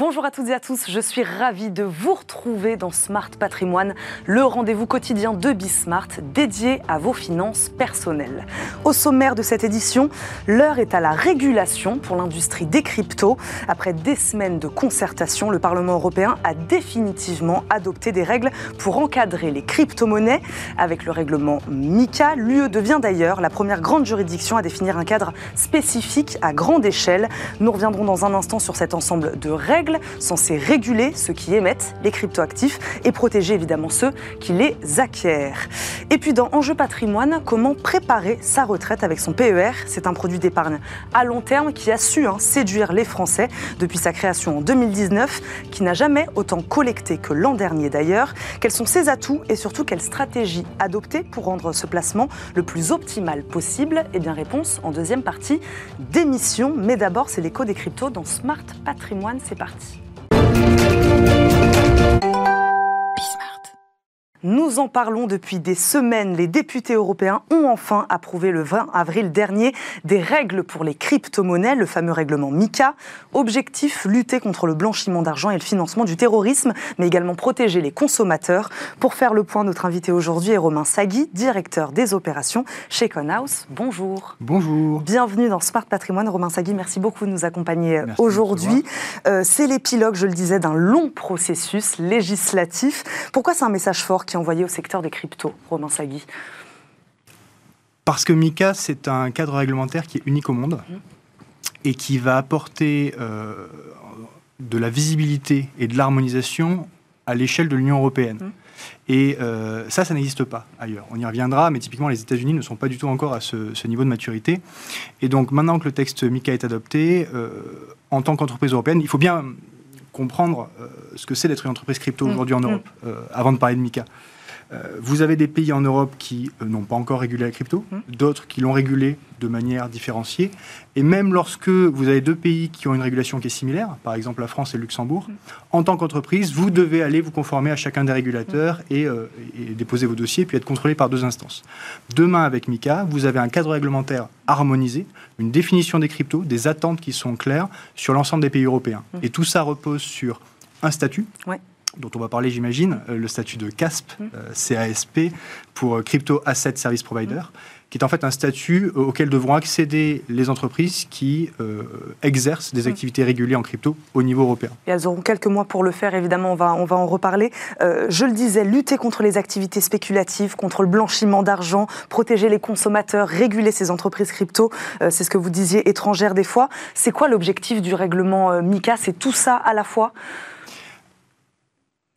Bonjour à toutes et à tous, je suis ravie de vous retrouver dans Smart Patrimoine, le rendez-vous quotidien de Bismart dédié à vos finances personnelles. Au sommaire de cette édition, l'heure est à la régulation pour l'industrie des cryptos. Après des semaines de concertation, le Parlement européen a définitivement adopté des règles pour encadrer les crypto-monnaies. Avec le règlement MICA, l'UE devient d'ailleurs la première grande juridiction à définir un cadre spécifique à grande échelle. Nous reviendrons dans un instant sur cet ensemble de règles censés réguler ceux qui émettent les cryptoactifs et protéger évidemment ceux qui les acquièrent. Et puis dans Enjeu patrimoine, comment préparer sa retraite avec son PER C'est un produit d'épargne à long terme qui a su hein, séduire les Français depuis sa création en 2019, qui n'a jamais autant collecté que l'an dernier d'ailleurs. Quels sont ses atouts et surtout quelle stratégie adopter pour rendre ce placement le plus optimal possible? Eh bien réponse en deuxième partie d'émission. Mais d'abord c'est l'écho des cryptos dans Smart Patrimoine. C'est parti. Thank you. Nous en parlons depuis des semaines. Les députés européens ont enfin approuvé le 20 avril dernier des règles pour les crypto-monnaies, le fameux règlement MICA. Objectif, lutter contre le blanchiment d'argent et le financement du terrorisme, mais également protéger les consommateurs. Pour faire le point, notre invité aujourd'hui est Romain Sagui, directeur des opérations chez Conhouse. Bonjour. Bonjour. Bienvenue dans Smart Patrimoine. Romain Sagui, merci beaucoup de nous accompagner aujourd'hui. Euh, c'est l'épilogue, je le disais, d'un long processus législatif. Pourquoi c'est un message fort envoyé au secteur des cryptos, Romain Sagui Parce que MICA, c'est un cadre réglementaire qui est unique au monde mmh. et qui va apporter euh, de la visibilité et de l'harmonisation à l'échelle de l'Union européenne. Mmh. Et euh, ça, ça n'existe pas ailleurs. On y reviendra, mais typiquement, les États-Unis ne sont pas du tout encore à ce, niveau de maturité. Et donc, maintenant que le texte MICA est adopté, euh, en tant qu'entreprise européenne, il faut bien comprendre euh, ce que c'est d'être une entreprise crypto aujourd'hui en Europe, mm. euh, avant de parler de Mika. Euh, vous avez des pays en Europe qui n'ont pas encore régulé la crypto, mm. d'autres qui l'ont régulé de manière différenciée. Et même lorsque vous avez deux pays qui ont une régulation qui est similaire, par exemple la France et le Luxembourg, en tant qu'entreprise, vous devez aller vous conformer à chacun des régulateurs et, et, déposer vos dossiers, puis être contrôlé par deux instances. Demain, avec MICA, vous avez un cadre réglementaire harmonisé, une définition des cryptos, des attentes qui sont claires sur l'ensemble des pays européens. Et tout ça repose sur un statut. Dont on va parler, j'imagine, euh, le statut de CASP, mmh. euh, CASP, pour euh, Crypto Asset Service Provider, qui est en fait un statut auquel devront accéder les entreprises qui exercent des mmh. activités régulées en crypto au niveau européen. Et elles auront quelques mois pour le faire, évidemment, on va, on va en reparler. je le disais, lutter contre les activités spéculatives, contre le blanchiment d'argent, protéger les consommateurs, réguler ces entreprises crypto, c'est ce que vous disiez, étrangères des fois. C'est quoi l'objectif du règlement MICA C'est tout ça à la fois?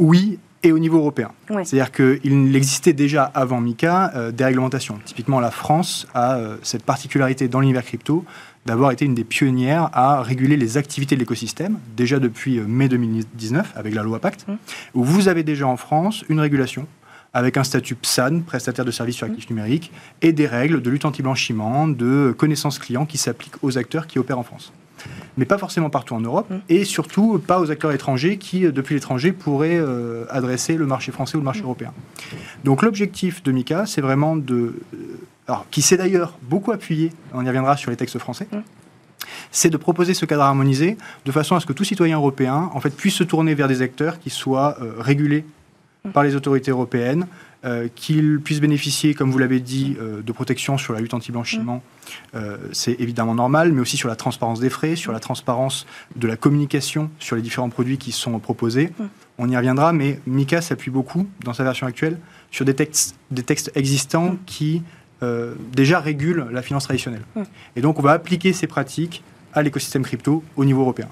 Oui, et au niveau européen. C'est-à-dire qu'il existait déjà avant MICA euh, des réglementations. Typiquement, la France a euh, cette particularité dans l'univers crypto d'avoir été une des pionnières à réguler les activités de l'écosystème, déjà depuis euh, mai 2019 avec la loi Pacte, mmh. où vous avez déjà en France une régulation avec un statut PSAN, prestataire de services sur actifs mmh. numériques, et des règles de lutte anti-blanchiment, de connaissance client qui s'appliquent aux acteurs qui opèrent en France mais pas forcément partout en Europe, mm. et surtout pas aux acteurs étrangers qui, euh, depuis l'étranger, pourraient euh, adresser le marché français ou le marché mm. européen. Donc l'objectif de MICA, c'est vraiment de... Euh, alors, qui s'est d'ailleurs beaucoup appuyé, on y reviendra sur les textes français, mm. c'est de proposer ce cadre harmonisé de façon à ce que tout citoyen européen en fait, puisse se tourner vers des acteurs qui soient régulés par les autorités européennes, euh, qu'ils puissent bénéficier, comme vous l'avez dit, euh, de protection sur la lutte anti-blanchiment, euh, c'est évidemment normal, mais aussi sur la transparence des frais, sur la transparence de la communication sur les différents produits qui sont proposés. On y reviendra, mais Mika s'appuie beaucoup, dans sa version actuelle, sur des textes, des textes existants qui déjà régulent la finance traditionnelle. Et donc on va appliquer ces pratiques à l'écosystème crypto au niveau européen.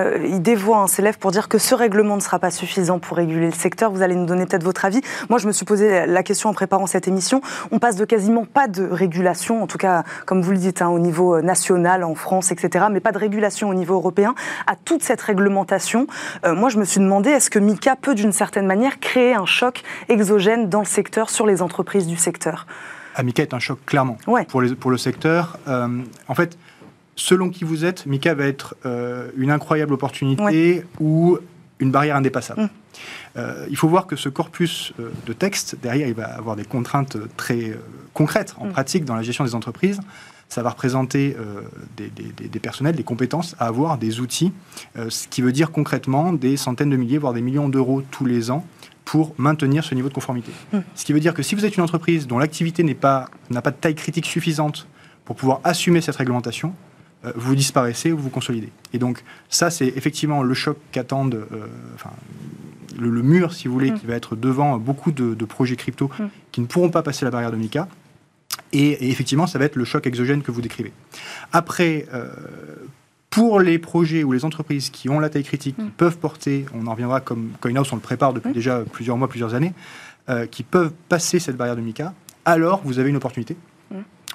Euh, il dévoie un s'élève pour dire que ce règlement ne sera pas suffisant pour réguler le secteur. Vous allez nous donner peut-être votre avis. Moi, je me suis posé la question en préparant cette émission. On passe de quasiment pas de régulation, en tout cas, comme vous le dites, hein, au niveau euh, national, en France, etc., mais pas de régulation au niveau européen, à toute cette réglementation. Euh, moi, je me suis demandé, est-ce que MICA peut, d'une certaine manière, créer un choc exogène dans le secteur, sur les entreprises du secteur? Ah, MICA est un choc, clairement, pour, les, pour, le secteur. en fait, selon qui vous êtes, Mika va être euh, une incroyable opportunité ou une barrière indépassable. Mm. Euh, il faut voir que ce corpus euh, de texte, derrière, il va avoir des contraintes très concrètes en mm. pratique dans la gestion des entreprises. ça va représenter des, personnels, des compétences à avoir, des outils, ce qui veut dire concrètement des centaines de milliers, voire des millions d'euros tous les ans pour maintenir ce niveau de conformité. Hmm. Ce qui veut dire que si vous êtes une entreprise dont l'activité n'a pas, pas de taille critique suffisante pour pouvoir assumer cette réglementation, vous disparaissez ou vous consolidez. Et donc ça, c'est effectivement le choc qu'attendent, euh, enfin, le, mur, si vous voulez, mm. qui va être devant beaucoup de, projets crypto mm. qui ne pourront pas passer la barrière de Mika. Et, effectivement, ça va être le choc exogène que vous décrivez. Après, euh, pour les projets ou les entreprises qui ont la taille critique, qui mm. peuvent porter, on en reviendra comme CoinHouse, on le prépare depuis déjà plusieurs mois, plusieurs années, qui peuvent passer cette barrière de Mika, alors vous avez une opportunité,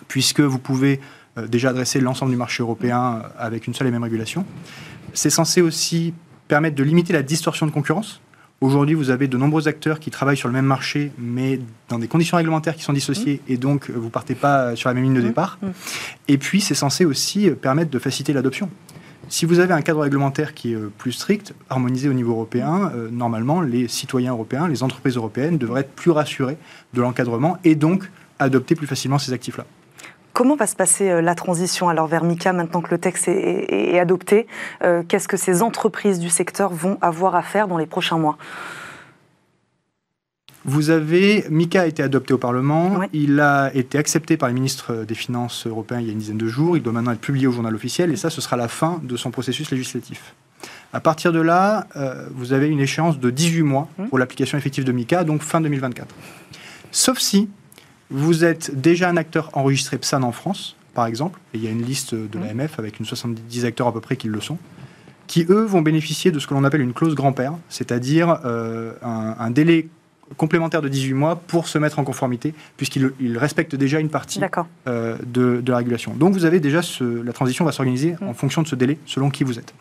puisque vous pouvez euh, déjà adresser l'ensemble du marché européen euh, avec une seule et même régulation. C'est censé aussi permettre de limiter la distorsion de concurrence. Aujourd'hui, vous avez de nombreux acteurs qui travaillent sur le même marché, mais dans des conditions réglementaires qui sont dissociées, mmh. et donc euh, vous ne partez pas sur la même ligne de mmh. départ. Mmh. Et puis, c'est censé aussi permettre de faciliter l'adoption. Si vous avez un cadre réglementaire qui est plus strict, harmonisé au niveau européen, normalement, les citoyens européens, les entreprises européennes devraient être plus rassurés de l'encadrement et donc adopter plus facilement ces actifs-là. Comment va se passer euh, la transition alors vers MICA maintenant que le texte est, adopté euh, Qu'est-ce que ces entreprises du secteur vont avoir à faire dans les prochains mois? Vous avez, MICA a été adopté au Parlement, il a été accepté par les ministres des Finances européens il y a une dizaine de jours, il doit maintenant être publié au journal officiel, et ça, ce sera la fin de son processus législatif. À partir de là, euh, vous avez une échéance de 18 mois mmh. pour l'application effective de MICA, donc fin 2024. Sauf si vous êtes déjà un acteur enregistré PSAN en France, par exemple, et il y a une liste de l'AMF avec une 70 acteurs à peu près qui le sont, qui eux vont bénéficier de ce que l'on appelle une clause grand-père, c'est-à-dire euh, un, délai complémentaire de 18 mois pour se mettre en conformité, puisqu'ils respectent déjà une partie euh, de, la régulation. Donc vous avez déjà la transition va s'organiser en fonction de ce délai, selon qui vous êtes.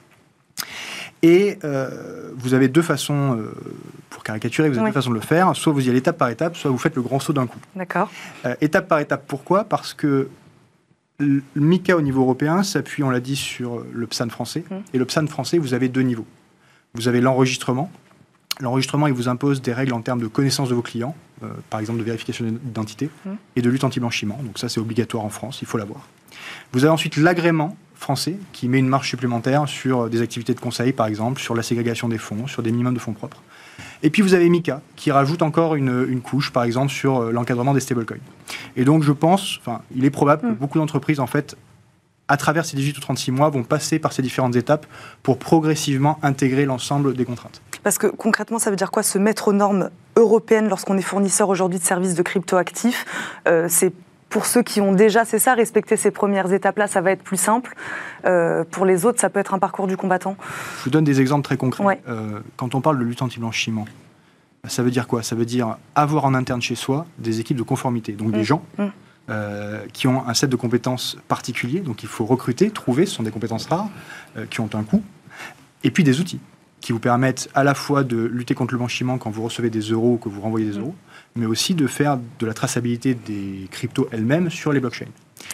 Et euh, vous avez deux façons, euh, pour caricaturer, vous avez deux façons de le faire. Soit vous y allez étape par étape, soit vous faites le grand saut d'un coup. D'accord. Euh, étape par étape, pourquoi? Parce que le MICA au niveau européen s'appuie, on l'a dit, sur le PSAN français. Hum. Et le PSAN français, vous avez deux niveaux. Vous avez l'enregistrement. L'enregistrement, il vous impose des règles en termes de connaissance de vos clients, par exemple de vérification d'identité, hum. et de lutte anti-blanchiment. Donc ça, c'est obligatoire en France, il faut l'avoir. Vous avez ensuite l'agrément français qui met une marge supplémentaire sur des activités de conseil, par exemple, sur la ségrégation des fonds, sur des minimums de fonds propres. Et puis vous avez Mika qui rajoute encore une, couche, par exemple, sur euh, l'encadrement des stablecoins. Et donc je pense, enfin, il est probable que hmm. beaucoup d'entreprises, en fait, à travers ces 18 ou 36 mois, vont passer par ces différentes étapes pour progressivement intégrer l'ensemble des contraintes. Parce que concrètement, ça veut dire quoi se mettre aux normes européennes lorsqu'on est fournisseur aujourd'hui de services de cryptoactifs euh, C'est pour ceux qui ont déjà, c'est ça, respecté ces premières étapes-là, ça va être plus simple. Euh, pour les autres, ça peut être un parcours du combattant. Je vous donne des exemples très concrets. Euh, quand on parle de lutte anti-blanchiment, ça veut dire quoi? Ça veut dire avoir en interne chez soi des équipes de conformité, donc des mmh. gens mmh. Euh, qui ont un set de compétences particuliers, donc il faut recruter, trouver, ce sont des compétences rares, qui ont un coût, et puis des outils qui vous permettent à la fois de lutter contre le blanchiment quand vous recevez des euros ou que vous renvoyez des mmh. Mais aussi de faire de la traçabilité des cryptos elles-mêmes sur les blockchains.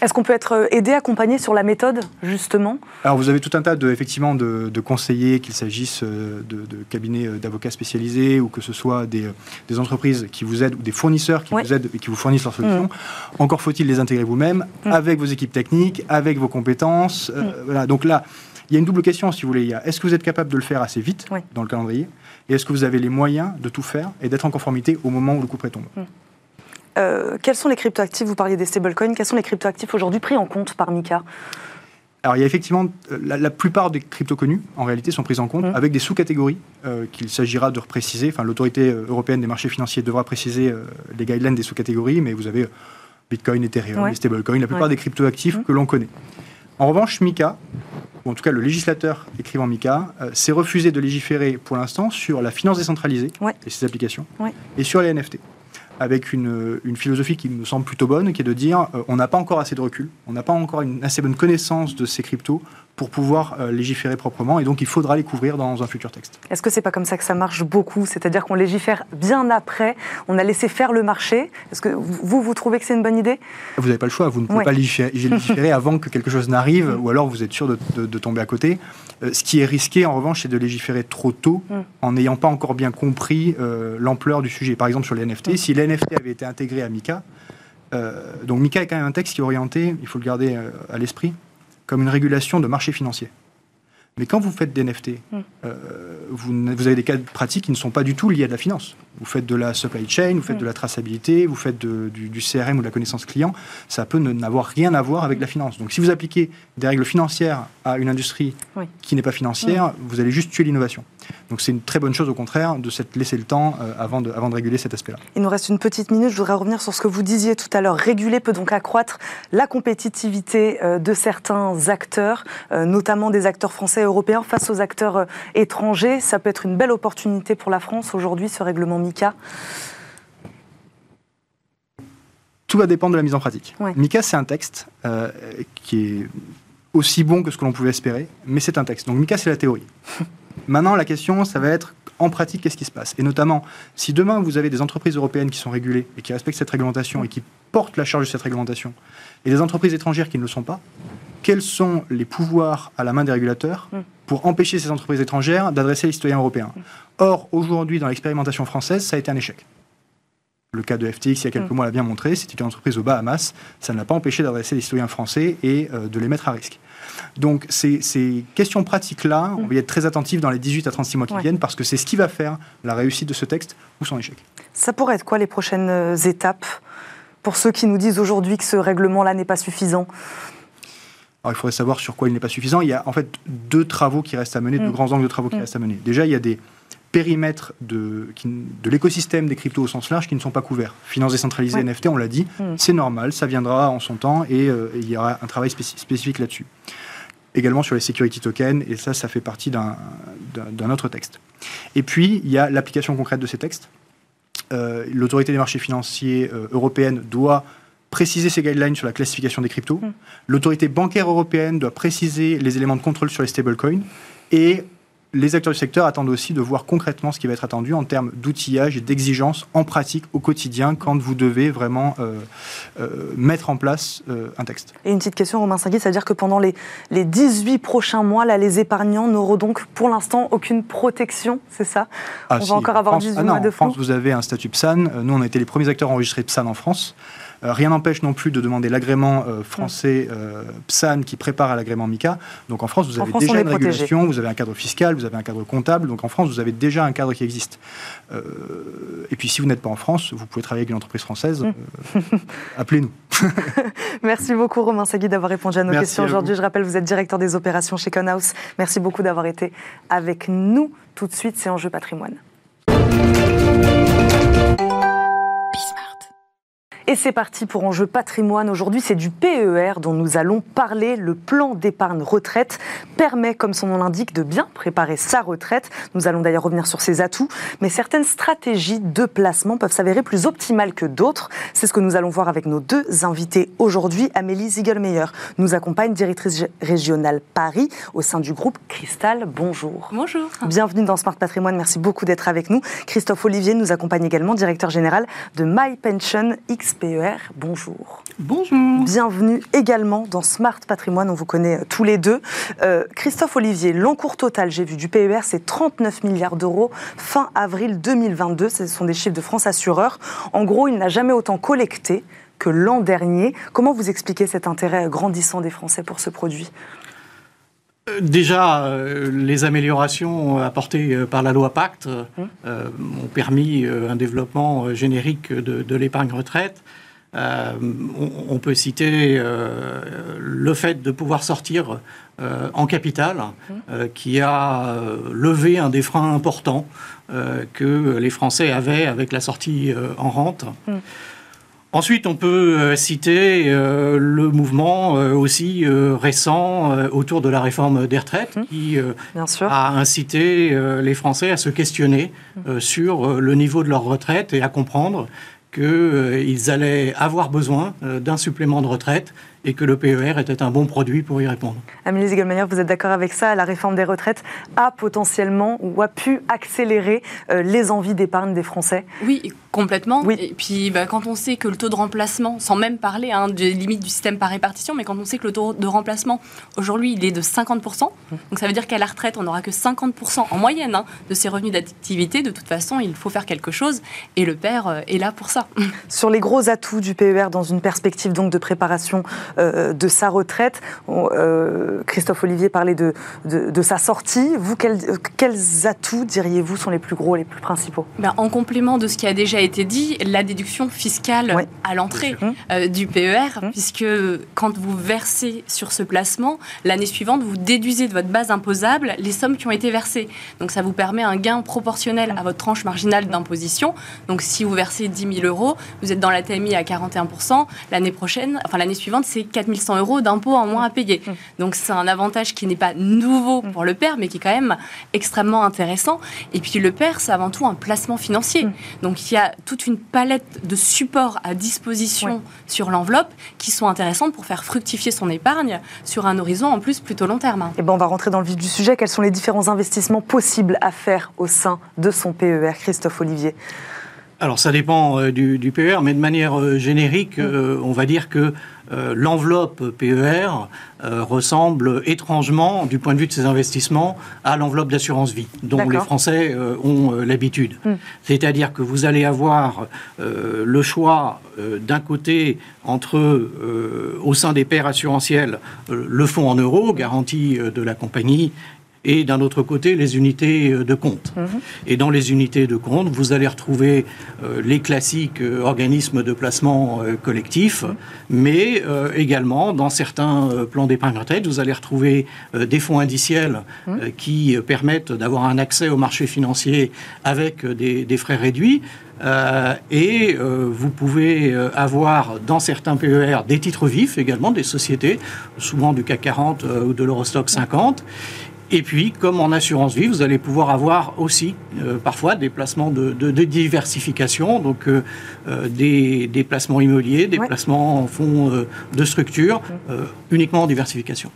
Est-ce qu'on peut être euh, aidé, accompagné sur la méthode, justement? Alors, vous avez tout un tas de, effectivement, de, conseillers, qu'il s'agisse euh, de, cabinets euh, d'avocats spécialisés ou que ce soit des, entreprises qui vous aident ou des fournisseurs qui vous aident et qui vous fournissent leurs solutions. Mmh. Encore faut-il les intégrer vous-même mmh. avec vos équipes techniques, avec vos compétences. Mmh. voilà. Donc là, il y a une double question, si vous voulez. Est-ce que vous êtes capable de le faire assez vite dans le calendrier? Et est-ce que vous avez les moyens de tout faire et d'être en conformité au moment où le coup prêt tombe euh, Quels sont les cryptoactifs Vous parliez des stablecoins. Quels sont les cryptoactifs aujourd'hui pris en compte par Mika? Alors, il y a effectivement, euh, la, plupart des cryptos connus, en réalité, sont pris en compte hmm. avec des sous-catégories euh, qu'il s'agira de repréciser. Enfin, l'autorité européenne des marchés financiers devra préciser les guidelines des sous-catégories, mais vous avez Bitcoin, Ethereum, les stablecoins, la plupart des cryptoactifs hmm. que l'on connaît. En revanche, Mika, ou en tout cas le législateur écrivant MICA, euh, s'est refusé de légiférer pour l'instant sur la finance décentralisée et ses applications, et sur les NFT avec une, philosophie qui me semble plutôt bonne, qui est de dire euh, on n'a pas encore assez de recul, on n'a pas encore une assez bonne connaissance de ces cryptos pour pouvoir euh, légiférer proprement, et donc il faudra les couvrir dans un futur texte. Est-ce que c'est pas comme ça que ça marche beaucoup? C'est-à-dire qu'on légifère bien après, on a laissé faire le marché. Est-ce que vous, vous trouvez que c'est une bonne idée? Vous n'avez pas le choix, vous ne pouvez pas légiférer, avant que quelque chose n'arrive, ou alors vous êtes sûr de, tomber à côté. Euh, ce qui est risqué, en revanche, c'est de légiférer trop tôt, mm. en n'ayant pas encore bien compris euh, l'ampleur du sujet. Par exemple, sur les NFT, mm. si les NFT avaient été intégrés à MICA, donc MICA est quand même un texte qui est orienté, il faut le garder à l'esprit, comme une régulation de marché financier. Mais quand vous faites des NFT, hmm. euh, vous, avez des cas pratiques qui ne sont pas du tout liés à de la finance. Vous faites de la supply chain, vous faites hmm. de la traçabilité, vous faites du, CRM ou de la connaissance client. Ça peut n'avoir rien à voir avec la finance. Donc si vous appliquez des règles financières à une industrie qui n'est pas financière, hmm. vous allez juste tuer l'innovation. Donc c'est une très bonne chose au contraire de s'être laissé le temps euh, avant, de, avant de réguler cet aspect-là. Il nous reste une petite minute. Je voudrais revenir sur ce que vous disiez tout à l'heure. Réguler peut donc accroître la compétitivité euh, de certains acteurs, notamment des acteurs français européens face aux acteurs euh, étrangers. Ça peut être une belle opportunité pour la France aujourd'hui, ce règlement MICA Tout va dépendre de la mise en pratique. MICA, c'est un texte euh, qui est aussi bon que ce que l'on pouvait espérer, mais c'est un texte. Donc MICA, c'est la théorie. Maintenant, la question, ça va être en pratique, qu'est-ce qui se passe? Et notamment, si demain vous avez des entreprises européennes qui sont régulées et qui respectent cette réglementation et qui portent la charge de cette réglementation, et des entreprises étrangères qui ne le sont pas, quels sont les pouvoirs à la main des régulateurs mm. pour empêcher ces entreprises étrangères d'adresser les citoyens européens? Mm. Or, aujourd'hui, dans l'expérimentation française, ça a été un échec. Le cas de FTX, il y a quelques mm. mois, l'a bien montré. C'était une entreprise aux Bahamas. Ça ne l'a pas empêché d'adresser les citoyens français et euh, de les mettre à risque. Donc, ces, questions pratiques-là, on va y être très attentif dans les 18 à 36 mois qui viennent parce que c'est ce qui va faire la réussite de ce texte ou son échec. Ça pourrait être quoi les prochaines euh, étapes pour ceux qui nous disent aujourd'hui que ce règlement-là n'est pas suffisant? Alors, il faudrait savoir sur quoi il n'est pas suffisant. Il y a en fait deux travaux qui restent à mener, deux mm. grands angles de travaux qui mm. restent à mener. Déjà, il y a des périmètres de, de l'écosystème des cryptos au sens large qui ne sont pas couverts. Finance décentralisée, NFT, on l'a dit, mm. c'est normal, ça viendra en son temps et, euh, il y aura un travail spécifique là-dessus. Également sur les security tokens, et ça, ça fait partie d'un autre texte. Et puis, il y a l'application concrète de ces textes. Euh, l'autorité des marchés financiers euh, européenne doit préciser ses guidelines sur la classification des cryptos. Mm. L'autorité bancaire européenne doit préciser les éléments de contrôle sur les stablecoins. Et les acteurs du secteur attendent aussi de voir concrètement ce qui va être attendu en termes d'outillage et d'exigence en pratique au quotidien quand vous devez vraiment euh, euh, mettre en place euh, un texte. Et une petite question, Romain Singuet, c'est-à-dire que pendant les, les 18 prochains mois, là, les épargnants n'auront donc pour l'instant aucune protection, c'est ça? Ah, On va encore avoir 18 ah mois de En France, vous avez un statut PSAN. Nous, on a été les premiers acteurs enregistrés PSAN en France. Euh, rien n'empêche non plus de demander l'agrément euh, français euh, PSAN qui prépare à l'agrément MICA. Donc en France, vous avez déjà une régulation, vous avez un cadre fiscal, vous avez un cadre comptable. Donc en France, vous avez déjà un cadre qui existe. et puis si vous n'êtes pas en France, vous pouvez travailler avec une entreprise française. Hum. Appelez-nous. Merci beaucoup Romain Sagui d'avoir répondu à nos questions aujourd'hui. Je rappelle, vous êtes directeur des opérations chez Conhouse. Merci beaucoup d'avoir été avec nous. Tout de suite, c'est Enjeu patrimoine. Et c'est parti pour Enjeu patrimoine. Aujourd'hui, c'est du PER dont nous allons parler. Le plan d'épargne retraite permet, comme son nom l'indique, de bien préparer sa retraite. Nous allons d'ailleurs revenir sur ses atouts. Mais certaines stratégies de placement peuvent s'avérer plus optimales que d'autres. C'est ce que nous allons voir avec nos deux invités aujourd'hui. Amélie Ziegelmeyer nous accompagne, directrice régionale Paris au sein du groupe Cristal. Bonjour. Bonjour. Bienvenue dans Smart Patrimoine. Merci beaucoup d'être avec nous. Christophe Olivier nous accompagne également, directeur général de My Pension XP. PER. Bonjour. Bonjour. Bienvenue également dans Smart Patrimoine, on vous connaît euh, tous les deux. Euh, Christophe Olivier, l'encours total, j'ai vu, du PER, c'est 39 milliards d'euros fin avril 2022. Ce sont des chiffres de France Assureur. En gros, il n'a jamais autant collecté que l'an dernier. Comment vous expliquez cet intérêt grandissant des Français pour ce produit? Déjà, les améliorations apportées par la loi Pacte hum. ont permis un développement générique de l'épargne retraite. Euh, on, peut citer euh, le fait de pouvoir sortir euh, en capital, qui a levé un des freins importants que les Français avaient avec la sortie en rente. Mm. Ensuite, on peut citer le mouvement aussi récent autour de la réforme des retraites, mm. qui a incité les Français à se questionner mm. sur le niveau de leur retraite et à comprendre qu'ils allaient avoir besoin euh, d'un supplément de retraite et que le PER était un bon produit pour y répondre. Amélie Zigelmanier, vous êtes d'accord avec ça La réforme des retraites a potentiellement ou a pu accélérer euh, les envies d'épargne des Français? Oui, complètement. Oui. Et puis bah, quand on sait que le taux de remplacement, sans même parler hein, des limites du système par répartition, mais quand on sait que le taux de remplacement aujourd'hui il est de 50%, donc ça veut dire qu'à la retraite on n'aura que 50% en moyenne hein, de ses revenus d'activité, de toute façon il faut faire quelque chose et le père euh, est là pour ça. Sur les gros atouts du PER dans une perspective donc de préparation de sa retraite. Euh, Christophe Olivier parlait de, de, sa sortie. Vous, quels, quels atouts, diriez-vous, sont les plus gros, les plus principaux? Ben, En complément de ce qui a déjà été dit, la déduction fiscale à l'entrée euh, du PER, hum. puisque quand vous versez sur ce placement, l'année suivante, vous déduisez de votre base imposable les sommes qui ont été versées. Donc ça vous permet un gain proportionnel à votre tranche marginale d'imposition. Donc si vous versez 10 000 euros, vous êtes dans la TMI à 41%, l'année prochaine, enfin l'année suivante, c'est 4100 euros d'impôts en moins à payer. Mmh. Donc c'est un avantage qui n'est pas nouveau mmh. pour le père, mais qui est quand même extrêmement intéressant. Et puis le père, c'est avant tout un placement financier. Mmh. Donc il y a toute une palette de supports à disposition sur l'enveloppe qui sont intéressantes pour faire fructifier son épargne sur un horizon en plus plutôt long terme. Et eh ben on va rentrer dans le vif du sujet. Quels sont les différents investissements possibles à faire au sein de son PER, Christophe Olivier? Alors ça dépend euh, du, PER, mais de manière euh, générique, euh, on va dire que l'enveloppe PER ressemble étrangement, du point de vue de ses investissements, à l'enveloppe d'assurance vie, dont les Français ont l'habitude. Hmm. C'est-à-dire que vous allez avoir le choix d'un côté entre, au sein des paires assurantiels, le fonds en euros, garantie de la compagnie, et d'un autre côté les unités euh, de compte. Mhm. Et dans les unités de compte, vous allez retrouver euh, les classiques euh, organismes de placement collectif, mhm. mais également dans certains plans d'épargne retraite, vous allez retrouver des fonds indiciels mhm. qui permettent d'avoir un accès au marché financier avec des, des frais réduits. et vous pouvez avoir dans certains PER des titres vifs également, des sociétés, souvent du CAC 40 ou de l'Eurostock 50. Et puis, comme en assurance vie, vous allez pouvoir avoir aussi euh, parfois des placements de, diversification, donc euh, euh, des, placements immobiliers, des placements en fonds de structure, uniquement en diversification.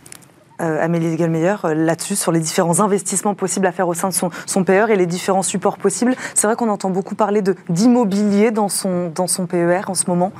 Amélie Galmeyer, là-dessus, sur les différents investissements possibles à faire au sein de son, son PER et les différents supports possibles. C'est vrai qu'on entend beaucoup parler d'immobilier dans son, dans son PER en ce moment.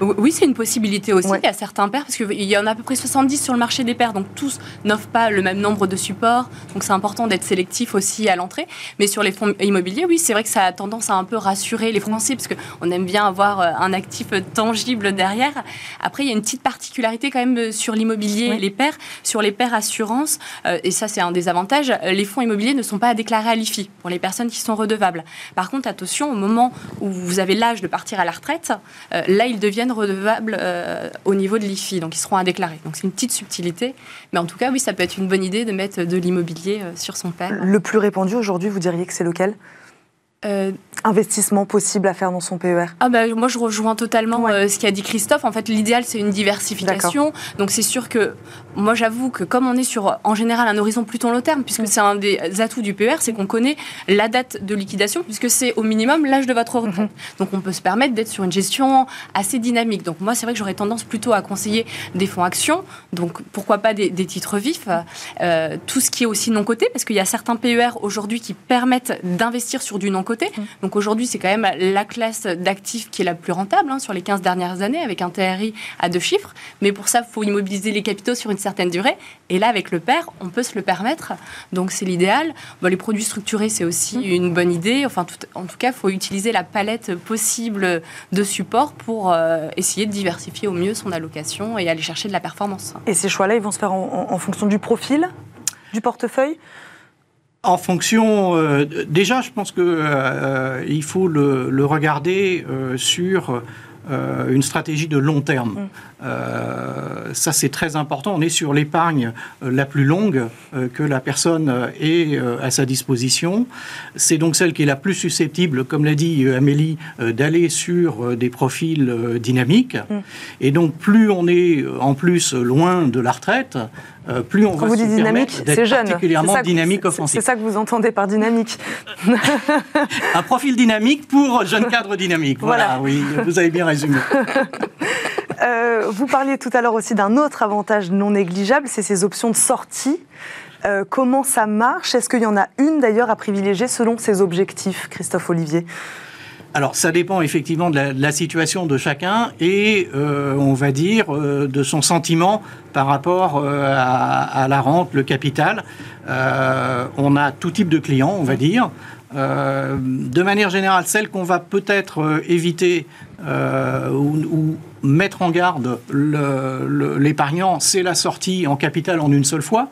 Oui, c'est une possibilité aussi. Il y a certains pairs, parce qu'il y en a à peu près 70 sur le marché des pairs, donc tous n'offrent pas le même nombre de supports. Donc c'est important d'être sélectif aussi à l'entrée. Mais sur les fonds immobiliers, oui, c'est vrai que ça a tendance à un peu rassurer les Français, parce qu'on aime bien avoir euh, un actif tangible derrière. Après, il y a une petite particularité quand même euh, sur l'immobilier, les pairs, sur les pairs assurances, euh, et ça c'est un des avantages, les fonds immobiliers ne sont pas à déclarer à l'IFI pour les personnes qui sont redevables. Par contre, attention, au moment où vous avez l'âge de partir à la retraite, là, ils deviennent redevables euh, au niveau de l'IFI, donc ils seront à déclarer. Donc c'est une petite subtilité, mais en tout cas, oui, ça peut être une bonne idée de mettre de l'immobilier euh, sur son père. Le plus répandu aujourd'hui, vous diriez que c'est lequel? Euh, investissement possible à faire dans son PER ah bah, Moi, je rejoins totalement euh, ce qu'a dit Christophe. En fait, l'idéal, c'est une diversification. Donc, c'est sûr que moi, j'avoue que comme on est sur, en général, un horizon plutôt long terme, puisque mm. c'est un des atouts du PER, c'est qu'on connaît la date de liquidation, puisque c'est au minimum l'âge de votre retraite. Mm-hmm. Donc, on peut se permettre d'être sur une gestion assez dynamique. Donc, moi, c'est vrai que j'aurais tendance plutôt à conseiller des fonds actions. Donc, pourquoi pas des, titres vifs euh, Tout ce qui est aussi non-coté, parce qu'il y a certains PER aujourd'hui qui permettent d'investir sur du non-coté. Mm. Donc, aujourd'hui, c'est quand même la classe d'actifs qui est la plus rentable hein, sur les 15 dernières années, avec un TRI à deux chiffres. Mais pour ça, il faut immobiliser les capitaux sur une certaine durée. Et là, avec le PER, on peut se le permettre. Donc, c'est l'idéal. les produits structurés, c'est aussi mmh. une bonne idée. Enfin, en tout cas, il faut utiliser la palette possible de supports pour euh, essayer de diversifier au mieux son allocation et aller chercher de la performance. Et ces choix-là, ils vont se faire en fonction du profil du portefeuille? En fonction, euh, déjà, je pense que euh, faut le, regarder euh, sur une stratégie de long terme. Mm. ça, c'est très important. On est sur l'épargne la plus longue que la personne ait à sa disposition. C'est donc celle qui est la plus susceptible, comme l'a dit Amélie, d'aller sur des profils dynamiques. Mm. Et donc, plus on est en plus loin de la retraite, euh, plus on Quand va vous dites dynamique, c'est jeune. particulièrement dynamique offensif. C'est ça que vous entendez par dynamique. un profil dynamique pour jeune cadre dynamique. Voilà, oui, vous avez bien résumé. Euh, vous parliez tout à l'heure aussi d'un autre avantage non négligeable, c'est ces options de sortie. Euh, comment ça marche? Est-ce qu'il y en a une d'ailleurs à privilégier selon ses objectifs, Christophe Olivier? Alors, ça dépend effectivement de la, situation de chacun et, euh, on va dire, de son sentiment par rapport à, la rente, le capital. on a tout type de clients, on va dire. De manière générale, celle qu'on va peut-être éviter ou, mettre en garde l'épargnant, c'est la sortie en capital en une seule fois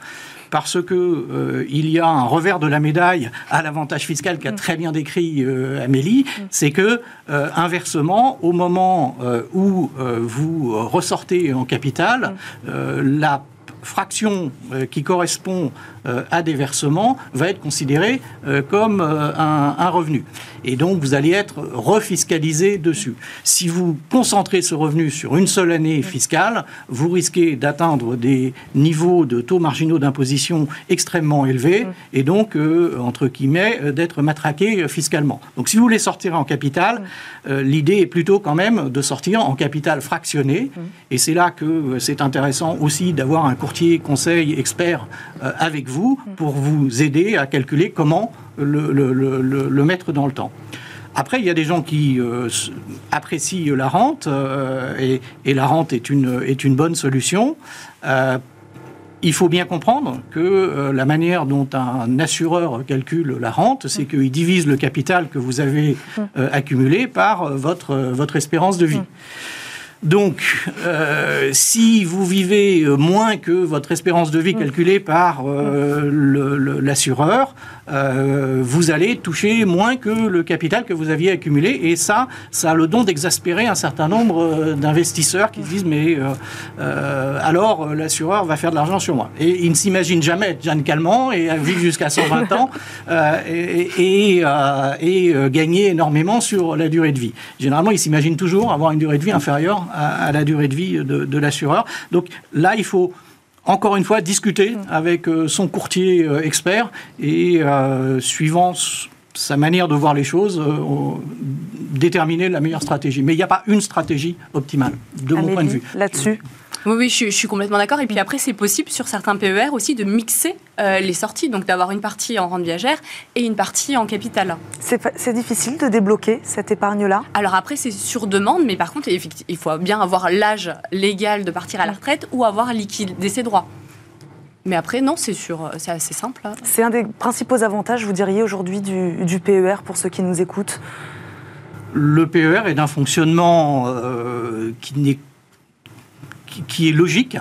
parce que euh, il y a un revers de la médaille à l'avantage fiscal qu'a mm. très bien décrit euh, Amélie, mm. c'est que euh, inversement, au moment où vous ressortez en capital, mm. la fraction euh, qui correspond euh, à des versements va être considérée euh, comme un, revenu. Et donc, vous allez être refiscalisé dessus. Si vous concentrez ce revenu sur une seule année fiscale, vous risquez d'atteindre des niveaux de taux marginaux d'imposition extrêmement élevés et donc, entre guillemets, d'être matraqué fiscalement. Donc, si vous voulez sortir en capital, l'idée est plutôt quand même de sortir en capital fractionné. Et c'est là que c'est intéressant aussi d'avoir un court conseil, expert euh, avec vous pour vous aider à calculer comment le, mettre dans le temps. Après, il y a des gens qui euh, apprécient la rente euh, et, la rente est une, est une bonne solution. il faut bien comprendre que la manière dont un assureur calcule la rente, c'est qu'il divise le capital que vous avez accumulé par votre, votre espérance de vie. Donc, euh, si vous vivez moins que votre espérance de vie mm. calculée par euh, l'assureur, euh, vous allez toucher moins que le capital que vous aviez accumulé. Et ça, ça a le don d'exaspérer un certain nombre d'investisseurs qui se disent mais alors l'assureur va faire de l'argent sur moi. Et ils ne s'imaginent jamais être Jeanne Calment et vivre jusqu'à 120 ans et, et gagner énormément sur la durée de vie. Généralement, ils s'imaginent toujours avoir une durée de vie inférieure à, la durée de vie de, l'assureur. Donc là, il faut encore une fois discuter avec euh, son courtier euh, expert et euh, suivant sa manière de voir les choses, déterminer la meilleure stratégie. Mais il n'y a pas une stratégie optimale, de mon point de vue. Là-dessus oui, oui, je, suis complètement d'accord. Et puis après, c'est possible sur certains PER aussi de mixer euh, les sorties, donc d'avoir une partie en rente viagère et une partie en capital. C'est difficile de débloquer cette épargne-là? Alors après, c'est sur demande, mais par contre, il faut bien avoir l'âge légal de partir à la retraite ou avoir liquidé ses droits. Mais après, non, c'est c'est assez simple. C'est un des principaux avantages, vous diriez, aujourd'hui du, du PER pour ceux qui nous écoutent? Le PER est d'un fonctionnement euh, qui n'est qui, est logique,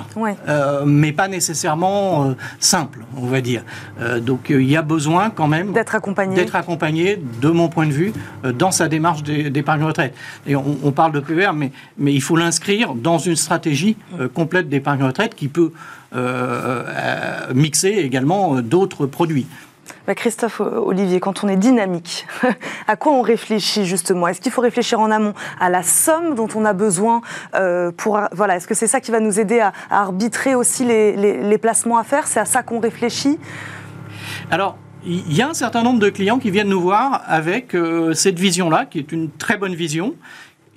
euh, mais pas nécessairement euh, simple, on va dire. Euh, donc il y a besoin quand même d'être accompagné. d'être accompagné, de mon point de vue, dans sa démarche d'épargne retraite. Et on, parle de PER, mais, mais il faut l'inscrire dans une stratégie complète d'épargne retraite qui peut mixer également d'autres produits. Bah, Christophe euh, Olivier, quand on est dynamique, à quoi on réfléchit justement? Est-ce qu'il faut réfléchir en amont à la somme dont on a besoin euh, pour voilà Est-ce que c'est ça qui va nous aider à, arbitrer aussi les, placements à faire? C'est à ça qu'on réfléchit? Alors. Il y a un certain nombre de clients qui viennent nous voir avec euh, cette vision-là, qui est une très bonne vision,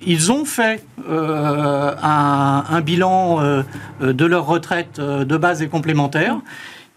ils ont fait un, bilan de leur retraite de base et complémentaire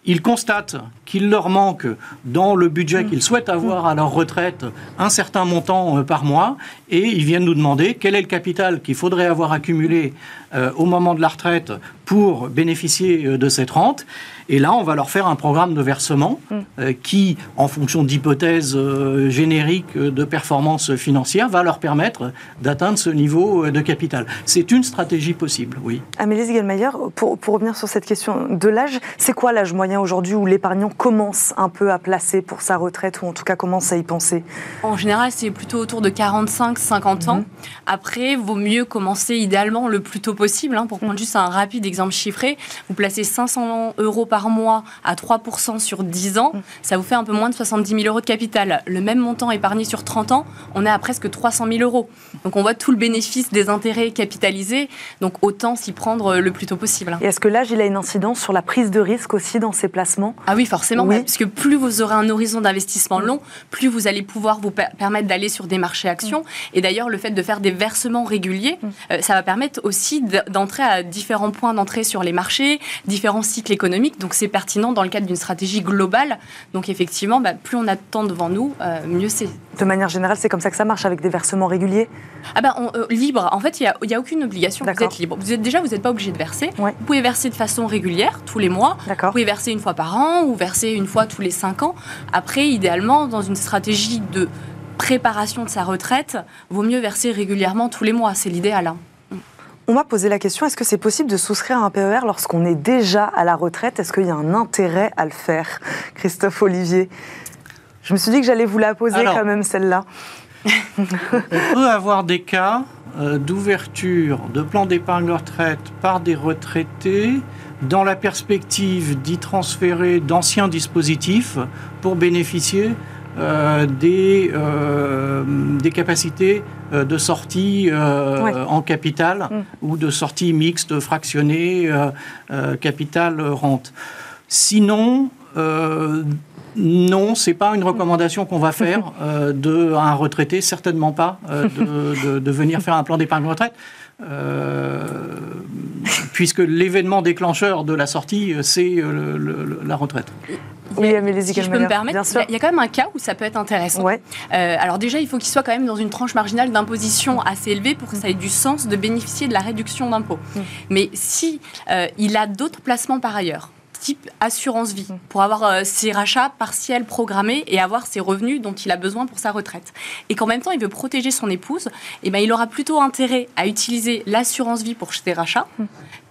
ils constatent qu'il leur manque dans le budget qu'ils souhaitent avoir à leur retraite un certain montant euh, par mois. Et ils viennent nous demander quel est le capital qu'il faudrait avoir accumulé euh, au moment de la retraite pour bénéficier euh, de cette rente. Et là, on va leur faire un programme de versement mm. euh, qui, en fonction d'hypothèses euh, génériques de performance financière, va leur permettre d'atteindre ce niveau de capital. C'est une stratégie possible, oui. Amélie Zigelmayer, pour, pour revenir sur cette question de l'âge, c'est quoi l'âge moyen aujourd'hui où l'épargnant commence un peu à placer pour sa retraite ou en tout cas commence à y penser? En général, c'est plutôt autour de 45-50 ans. Mm-hmm. Après, vaut mieux commencer idéalement le plus tôt possible. Hein, pour prendre juste un rapide exemple chiffré, vous placez 500 euros par mois à 3% sur 10 ans, mm. ça vous fait un peu moins de 70 000 euros de capital. Le même montant épargné sur 30 ans, on est à presque 300 000 euros. Donc on voit tout le bénéfice des intérêts capitalisés, donc autant s'y prendre le plus tôt possible. Et est-ce que l'âge, il a une incidence sur la prise de risque aussi dans ces placements? Ah oui, forcément, puisque plus vous aurez un horizon d'investissement long, plus vous allez pouvoir vous permettre d'aller sur des marchés actions. Et d'ailleurs, le fait de faire des versements réguliers, euh, ça va permettre aussi d'entrer à différents points d'entrée sur les marchés, différents cycles économiques. Donc c'est pertinent dans le cadre d'une stratégie globale. Donc effectivement, bah, plus on a de temps devant nous, euh, mieux c'est. De manière générale, c'est comme ça que ça marche avec des versements réguliers? Ah bah, euh, libre. En fait, il n'y a, aucune obligation. Vous êtes libre. Vous êtes, déjà, vous n'êtes pas obligé de verser. Vous pouvez verser de façon régulière, tous les mois. Vous pouvez verser une fois par an ou verser une fois tous les cinq ans. Après, idéalement, dans une stratégie de préparation de sa retraite, vaut mieux verser régulièrement tous les mois. C'est l'idéal. Hein. On m'a posé la question, est-ce que c'est possible de souscrire un PER lorsqu'on est déjà à la retraite? Est-ce qu'il y a un intérêt à le faire? Christophe Olivier. Je me suis dit que j'allais vous la poser quand même, celle-là. on peut avoir des cas euh, d'ouverture de plans d'épargne retraite par des retraités dans la perspective d'y transférer d'anciens dispositifs pour bénéficier des, euh, des capacités euh, de sortie en capital mm. ou de sortie mixte, fractionnée, capital-rente. Sinon, non, c'est pas une recommandation qu'on va faire de, à un retraité, certainement pas, de, de, venir faire un plan d'épargne retraite. puisque l'événement déclencheur de la sortie, c'est la retraite. Oui, Amélie Si je peux me permettre, il y a quand même un cas où ça peut être intéressant. Ouais. Euh, alors déjà, il faut qu'il soit quand même dans une tranche marginale d'imposition assez élevée pour que ça ait du sens de bénéficier de la réduction d'impôt. Mm. Mais si euh, il a d'autres placements par ailleurs, type assurance vie, pour avoir euh, ses rachats partiels programmés et avoir ses revenus dont il a besoin pour sa retraite. Et qu'en même temps, il veut protéger son épouse, eh ben, il aura plutôt intérêt à utiliser l'assurance vie pour ses rachats,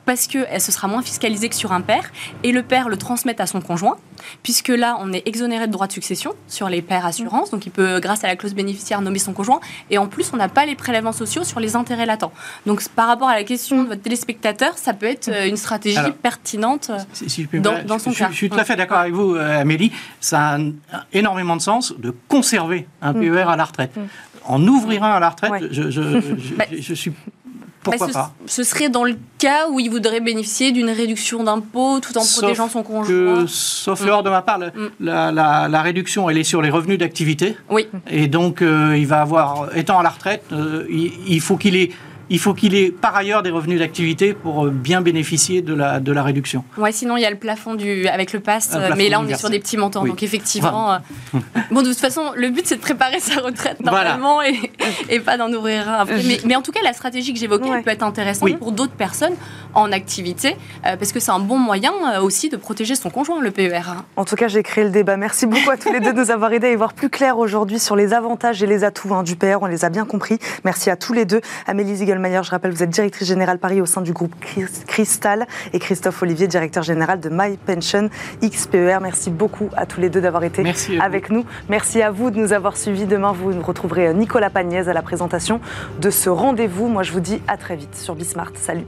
parce que se sera moins fiscalisée que sur un père, et le père le transmet à son conjoint, puisque là, on est exonéré de droits de succession sur les pères assurances, donc il peut, grâce à la clause bénéficiaire, nommer son conjoint, et en plus, on n'a pas les prélèvements sociaux sur les intérêts latents. Donc, par rapport à la question de votre téléspectateur, ça peut être euh, une stratégie pertinente dans, son cas. Je suis tout à fait d'accord avec vous, euh, Amélie. Ça a énormément de sens de conserver un mm. PER à la retraite. Mm. En ouvrir un à la retraite, je, je, bah, je suis pourquoi pas Ce serait dans le cas où il voudrait bénéficier d'une réduction d'impôt tout en protégeant son conjoint. sauf mm. de ma part, mm. la, réduction, elle est sur les revenus d'activité. Oui. Et donc, euh, il va avoir, étant à la retraite, euh, il, faut qu'il ait il faut qu'il ait par ailleurs des revenus d'activité pour euh, bien bénéficier de la, de la réduction. Oui, sinon il y a le plafond du, avec le pass, mais là on est sur des petits montants. Donc effectivement, euh, bon, de toute façon, le but c'est de préparer sa retraite normalement et, et, pas d'en ouvrir un. Mais, mais, en tout cas, la stratégie que j'évoquais peut être intéressante pour d'autres personnes en activité euh, parce que c'est un bon moyen aussi de protéger son conjoint, le PER. Hein. En tout cas, j'ai créé le débat. Merci beaucoup à tous les deux de nous avoir aidés à y voir plus clair aujourd'hui sur les avantages et les atouts hein, du PER. On les a bien compris. Merci à tous les deux. Amélie Ziegel je rappelle, vous êtes directrice générale Paris au sein du groupe Cristal et Christophe Olivier, directeur général de My Pension XPER. Merci beaucoup à tous les deux d'avoir été avec nous. Merci à vous de nous avoir suivis. Demain, vous retrouverez Nicolas Pagnès à la présentation de ce rendez-vous. Moi, je vous dis à très vite sur Bismart. Salut.